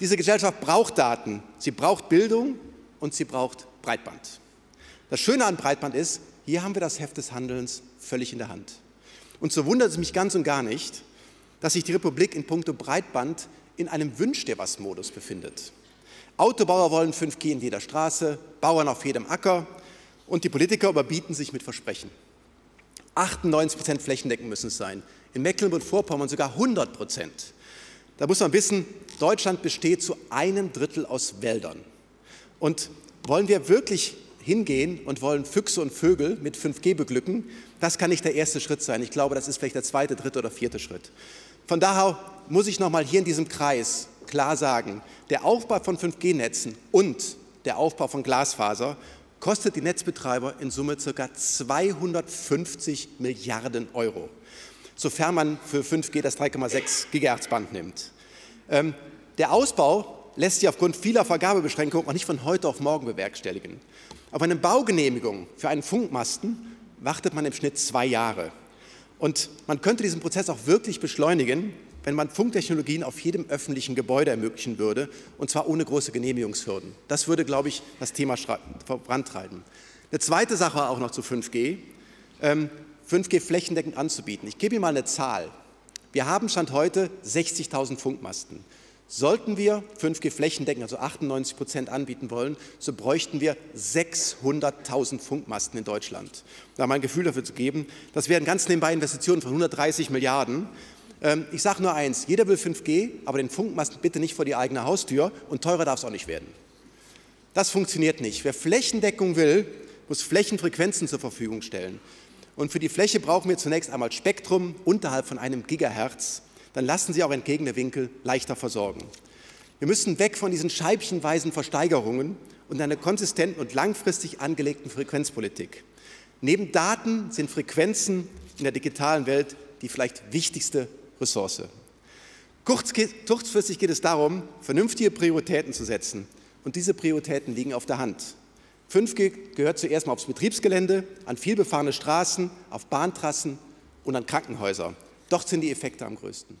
Diese Gesellschaft braucht Daten, sie braucht Bildung und sie braucht Breitband. Das Schöne an Breitband ist, hier haben wir das Heft des Handelns völlig in der Hand. Und so wundert es mich ganz und gar nicht, dass sich die Republik in puncto Breitband in einem Wünsch dir was Modus befindet. Autobauer wollen 5G in jeder Straße, Bauern auf jedem Acker und die Politiker überbieten sich mit Versprechen. 98 Prozent flächendeckend müssen es sein, in Mecklenburg-Vorpommern sogar 100 Prozent. Da muss man wissen, Deutschland besteht zu einem Drittel aus Wäldern. Und wollen wir wirklich hingehen und wollen Füchse und Vögel mit 5G beglücken, das kann nicht der erste Schritt sein. Ich glaube, das ist vielleicht der zweite, dritte oder vierte Schritt. Von daher muss ich noch mal hier in diesem Kreis klar sagen, der Aufbau von 5G-Netzen und der Aufbau von Glasfaser kostet die Netzbetreiber in Summe ca. 250 Milliarden Euro, sofern man für 5G das 3,6 Gigahertz Band nimmt. Ähm, der Ausbau lässt sich aufgrund vieler Vergabebeschränkungen auch nicht von heute auf morgen bewerkstelligen. Auf eine Baugenehmigung für einen Funkmasten wartet man im Schnitt zwei Jahre. Und man könnte diesen Prozess auch wirklich beschleunigen, wenn man Funktechnologien auf jedem öffentlichen Gebäude ermöglichen würde, und zwar ohne große Genehmigungshürden. Das würde, glaube ich, das Thema vorantreiben. Eine zweite Sache auch noch zu 5G, ähm, 5G flächendeckend anzubieten. Ich gebe Ihnen mal eine Zahl. Wir haben Stand heute 60.000 Funkmasten. Sollten wir 5G flächendeckend, also 98 Prozent anbieten wollen, so bräuchten wir 600.000 Funkmasten in Deutschland. Da mal ein Gefühl dafür zu geben, das wären ganz nebenbei Investitionen von 130 Milliarden. Ähm, ich sage nur eins, jeder will 5G, aber den Funkmast bitte nicht vor die eigene Haustür und teurer darf es auch nicht werden. Das funktioniert nicht. Wer Flächendeckung will, muss Flächenfrequenzen zur Verfügung stellen. Und für die Fläche brauchen wir zunächst einmal Spektrum unterhalb von einem Gigahertz. Dann lassen Sie auch entgegene Winkel leichter versorgen. Wir müssen weg von diesen scheibchenweisen Versteigerungen und einer konsistenten und langfristig angelegten Frequenzpolitik. Neben Daten sind Frequenzen in der digitalen Welt die vielleicht wichtigste Ressource. Kurzfristig geht es darum, vernünftige Prioritäten zu setzen. Und diese Prioritäten liegen auf der Hand. 5G gehört zuerst mal aufs Betriebsgelände, an vielbefahrene Straßen, auf Bahntrassen und an Krankenhäuser. Dort sind die Effekte am größten.